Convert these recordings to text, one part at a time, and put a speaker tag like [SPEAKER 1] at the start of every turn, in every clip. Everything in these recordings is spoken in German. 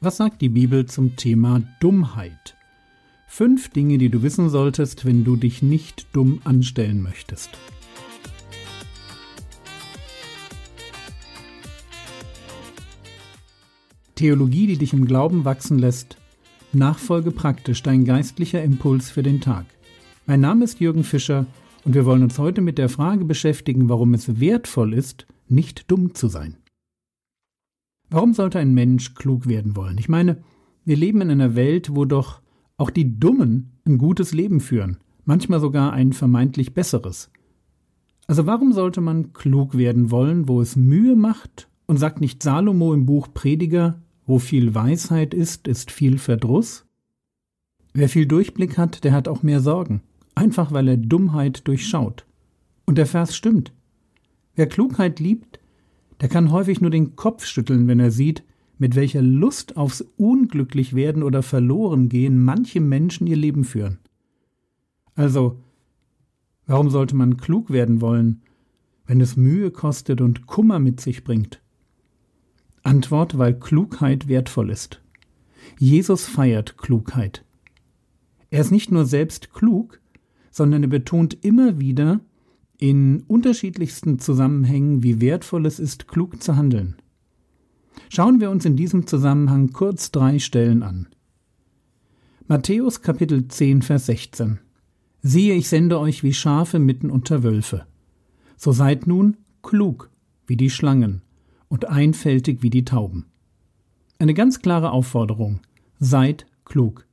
[SPEAKER 1] Was sagt die Bibel zum Thema Dummheit? Fünf Dinge, die du wissen solltest, wenn du dich nicht dumm anstellen möchtest. Theologie, die dich im Glauben wachsen lässt. Nachfolge praktisch, dein geistlicher Impuls für den Tag. Mein Name ist Jürgen Fischer und wir wollen uns heute mit der Frage beschäftigen, warum es wertvoll ist, nicht dumm zu sein. Warum sollte ein Mensch klug werden wollen? Ich meine, wir leben in einer Welt, wo doch auch die Dummen ein gutes Leben führen, manchmal sogar ein vermeintlich besseres. Also warum sollte man klug werden wollen, wo es Mühe macht und sagt nicht Salomo im Buch Prediger, wo viel Weisheit ist, ist viel Verdruss? Wer viel Durchblick hat, der hat auch mehr Sorgen, einfach weil er Dummheit durchschaut. Und der Vers stimmt. Wer Klugheit liebt, der kann häufig nur den Kopf schütteln, wenn er sieht, mit welcher Lust aufs Unglücklichwerden oder Verlorengehen manche Menschen ihr Leben führen. Also, warum sollte man klug werden wollen, wenn es Mühe kostet und Kummer mit sich bringt? Antwort, weil Klugheit wertvoll ist. Jesus feiert Klugheit. Er ist nicht nur selbst klug, sondern er betont immer wieder, in unterschiedlichsten Zusammenhängen, wie wertvoll es ist, klug zu handeln. Schauen wir uns in diesem Zusammenhang kurz drei Stellen an. Matthäus Kapitel 10, Vers 16. Siehe, ich sende euch wie Schafe mitten unter Wölfe. So seid nun klug wie die Schlangen und einfältig wie die Tauben. Eine ganz klare Aufforderung. Seid klug.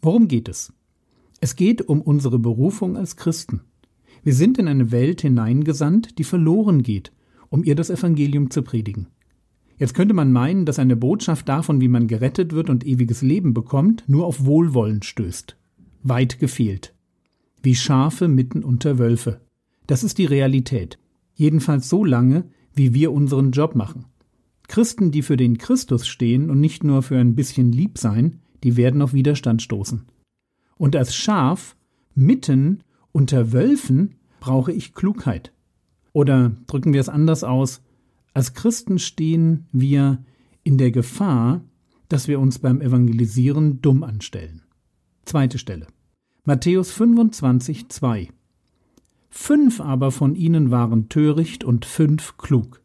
[SPEAKER 1] Worum geht es? Es geht um unsere Berufung als Christen. Wir sind in eine Welt hineingesandt, die verloren geht, um ihr das Evangelium zu predigen. Jetzt könnte man meinen, dass eine Botschaft davon, wie man gerettet wird und ewiges Leben bekommt, nur auf Wohlwollen stößt. Weit gefehlt. Wie Schafe mitten unter Wölfe. Das ist die Realität. Jedenfalls so lange, wie wir unseren Job machen. Christen, die für den Christus stehen und nicht nur für ein bisschen lieb sein, die werden auf Widerstand stoßen. Und als Schaf mitten unter Wölfen brauche ich Klugheit. Oder drücken wir es anders aus, als Christen stehen wir in der Gefahr, dass wir uns beim Evangelisieren dumm anstellen. Zweite Stelle. Matthäus 25, 2. Fünf aber von ihnen waren töricht und fünf klug.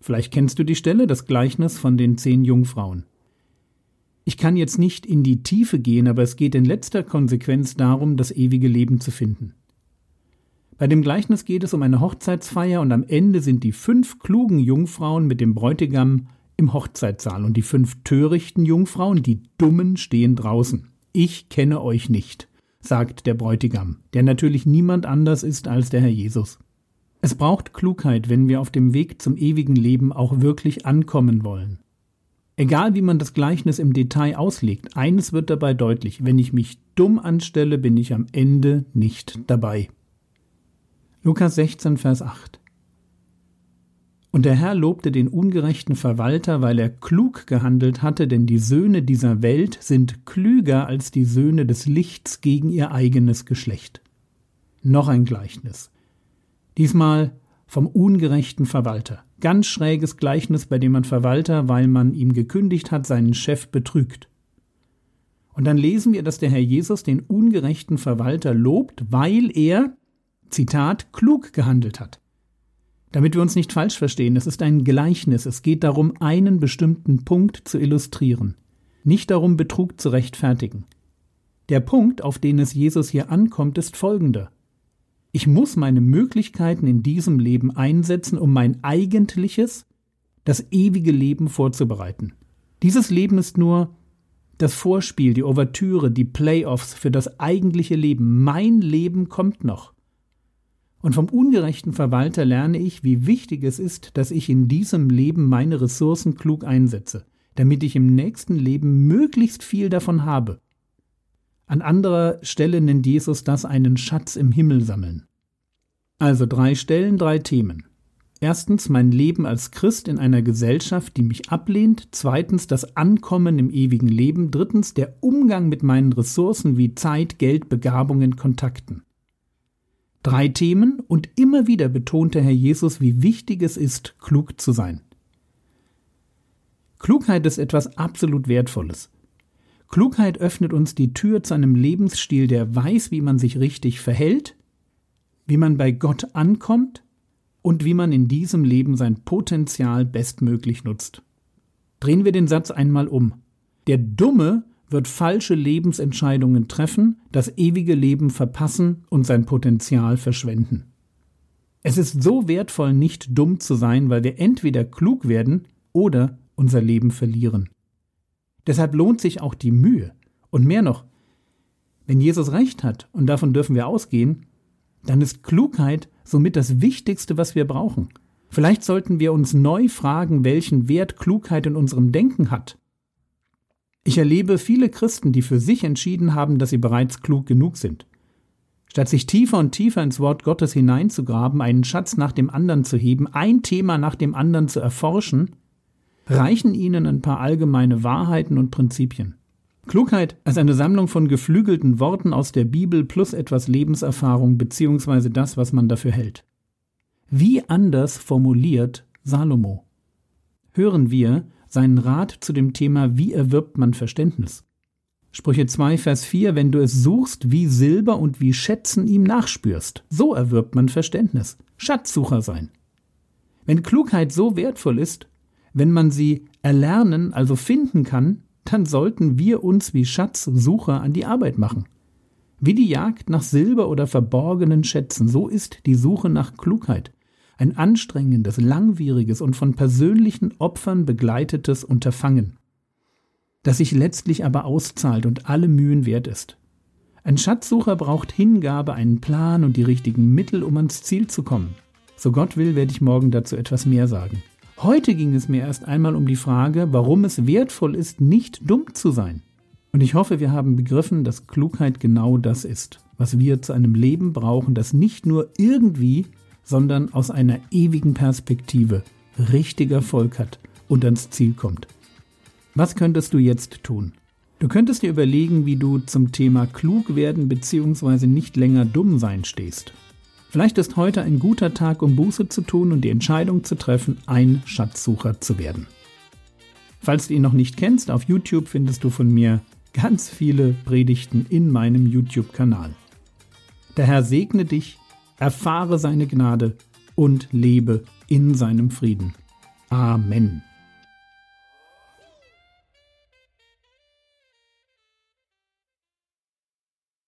[SPEAKER 1] Vielleicht kennst du die Stelle, das Gleichnis von den zehn Jungfrauen. Ich kann jetzt nicht in die Tiefe gehen, aber es geht in letzter Konsequenz darum, das ewige Leben zu finden. Bei dem Gleichnis geht es um eine Hochzeitsfeier und am Ende sind die fünf klugen Jungfrauen mit dem Bräutigam im Hochzeitssaal und die fünf törichten Jungfrauen, die dummen, stehen draußen. Ich kenne euch nicht, sagt der Bräutigam, der natürlich niemand anders ist als der Herr Jesus. Es braucht Klugheit, wenn wir auf dem Weg zum ewigen Leben auch wirklich ankommen wollen. Egal wie man das Gleichnis im Detail auslegt, eines wird dabei deutlich, wenn ich mich dumm anstelle, bin ich am Ende nicht dabei. Lukas 16, Vers 8 Und der Herr lobte den ungerechten Verwalter, weil er klug gehandelt hatte, denn die Söhne dieser Welt sind klüger als die Söhne des Lichts gegen ihr eigenes Geschlecht. Noch ein Gleichnis. Diesmal vom ungerechten Verwalter. Ganz schräges Gleichnis, bei dem man Verwalter, weil man ihm gekündigt hat, seinen Chef betrügt. Und dann lesen wir, dass der Herr Jesus den ungerechten Verwalter lobt, weil er, Zitat, klug gehandelt hat. Damit wir uns nicht falsch verstehen, es ist ein Gleichnis, es geht darum, einen bestimmten Punkt zu illustrieren, nicht darum, Betrug zu rechtfertigen. Der Punkt, auf den es Jesus hier ankommt, ist folgender. Ich muss meine Möglichkeiten in diesem Leben einsetzen, um mein eigentliches, das ewige Leben vorzubereiten. Dieses Leben ist nur das Vorspiel, die Ouvertüre, die Playoffs für das eigentliche Leben. Mein Leben kommt noch. Und vom ungerechten Verwalter lerne ich, wie wichtig es ist, dass ich in diesem Leben meine Ressourcen klug einsetze, damit ich im nächsten Leben möglichst viel davon habe. An anderer Stelle nennt Jesus das einen Schatz im Himmel sammeln. Also drei Stellen, drei Themen. Erstens mein Leben als Christ in einer Gesellschaft, die mich ablehnt. Zweitens das Ankommen im ewigen Leben. Drittens der Umgang mit meinen Ressourcen wie Zeit, Geld, Begabungen, Kontakten. Drei Themen und immer wieder betonte Herr Jesus, wie wichtig es ist, klug zu sein. Klugheit ist etwas absolut Wertvolles. Klugheit öffnet uns die Tür zu einem Lebensstil, der weiß, wie man sich richtig verhält, wie man bei Gott ankommt und wie man in diesem Leben sein Potenzial bestmöglich nutzt. Drehen wir den Satz einmal um. Der Dumme wird falsche Lebensentscheidungen treffen, das ewige Leben verpassen und sein Potenzial verschwenden. Es ist so wertvoll, nicht dumm zu sein, weil wir entweder klug werden oder unser Leben verlieren. Deshalb lohnt sich auch die Mühe. Und mehr noch, wenn Jesus recht hat, und davon dürfen wir ausgehen, dann ist Klugheit somit das Wichtigste, was wir brauchen. Vielleicht sollten wir uns neu fragen, welchen Wert Klugheit in unserem Denken hat. Ich erlebe viele Christen, die für sich entschieden haben, dass sie bereits klug genug sind. Statt sich tiefer und tiefer ins Wort Gottes hineinzugraben, einen Schatz nach dem anderen zu heben, ein Thema nach dem anderen zu erforschen, reichen ihnen ein paar allgemeine Wahrheiten und Prinzipien. Klugheit als eine Sammlung von geflügelten Worten aus der Bibel plus etwas Lebenserfahrung bzw. das, was man dafür hält. Wie anders formuliert Salomo? Hören wir seinen Rat zu dem Thema Wie erwirbt man Verständnis? Sprüche 2, Vers 4, wenn du es suchst, wie Silber und wie Schätzen ihm nachspürst, so erwirbt man Verständnis. Schatzsucher sein. Wenn Klugheit so wertvoll ist, wenn man sie erlernen, also finden kann, dann sollten wir uns wie Schatzsucher an die Arbeit machen. Wie die Jagd nach Silber oder verborgenen Schätzen, so ist die Suche nach Klugheit. Ein anstrengendes, langwieriges und von persönlichen Opfern begleitetes Unterfangen das sich letztlich aber auszahlt und alle Mühen wert ist. Ein Schatzsucher braucht Hingabe, einen Plan und die richtigen Mittel, um ans Ziel zu kommen. So Gott will, werde ich morgen dazu etwas mehr sagen. Heute ging es mir erst einmal um die Frage, warum es wertvoll ist, nicht dumm zu sein. Und ich hoffe, wir haben begriffen, dass Klugheit genau das ist, was wir zu einem Leben brauchen, das nicht nur irgendwie, sondern aus einer ewigen Perspektive richtig Erfolg hat und ans Ziel kommt. Was könntest du jetzt tun? Du könntest dir überlegen, wie du zum Thema klug werden bzw. nicht länger dumm sein stehst. Vielleicht ist heute ein guter Tag, um Buße zu tun und die Entscheidung zu treffen, ein Schatzsucher zu werden. Falls du ihn noch nicht kennst, auf YouTube findest du von mir ganz viele Predigten in meinem YouTube-Kanal. Der Herr segne dich, erfahre seine Gnade und lebe in seinem Frieden. Amen.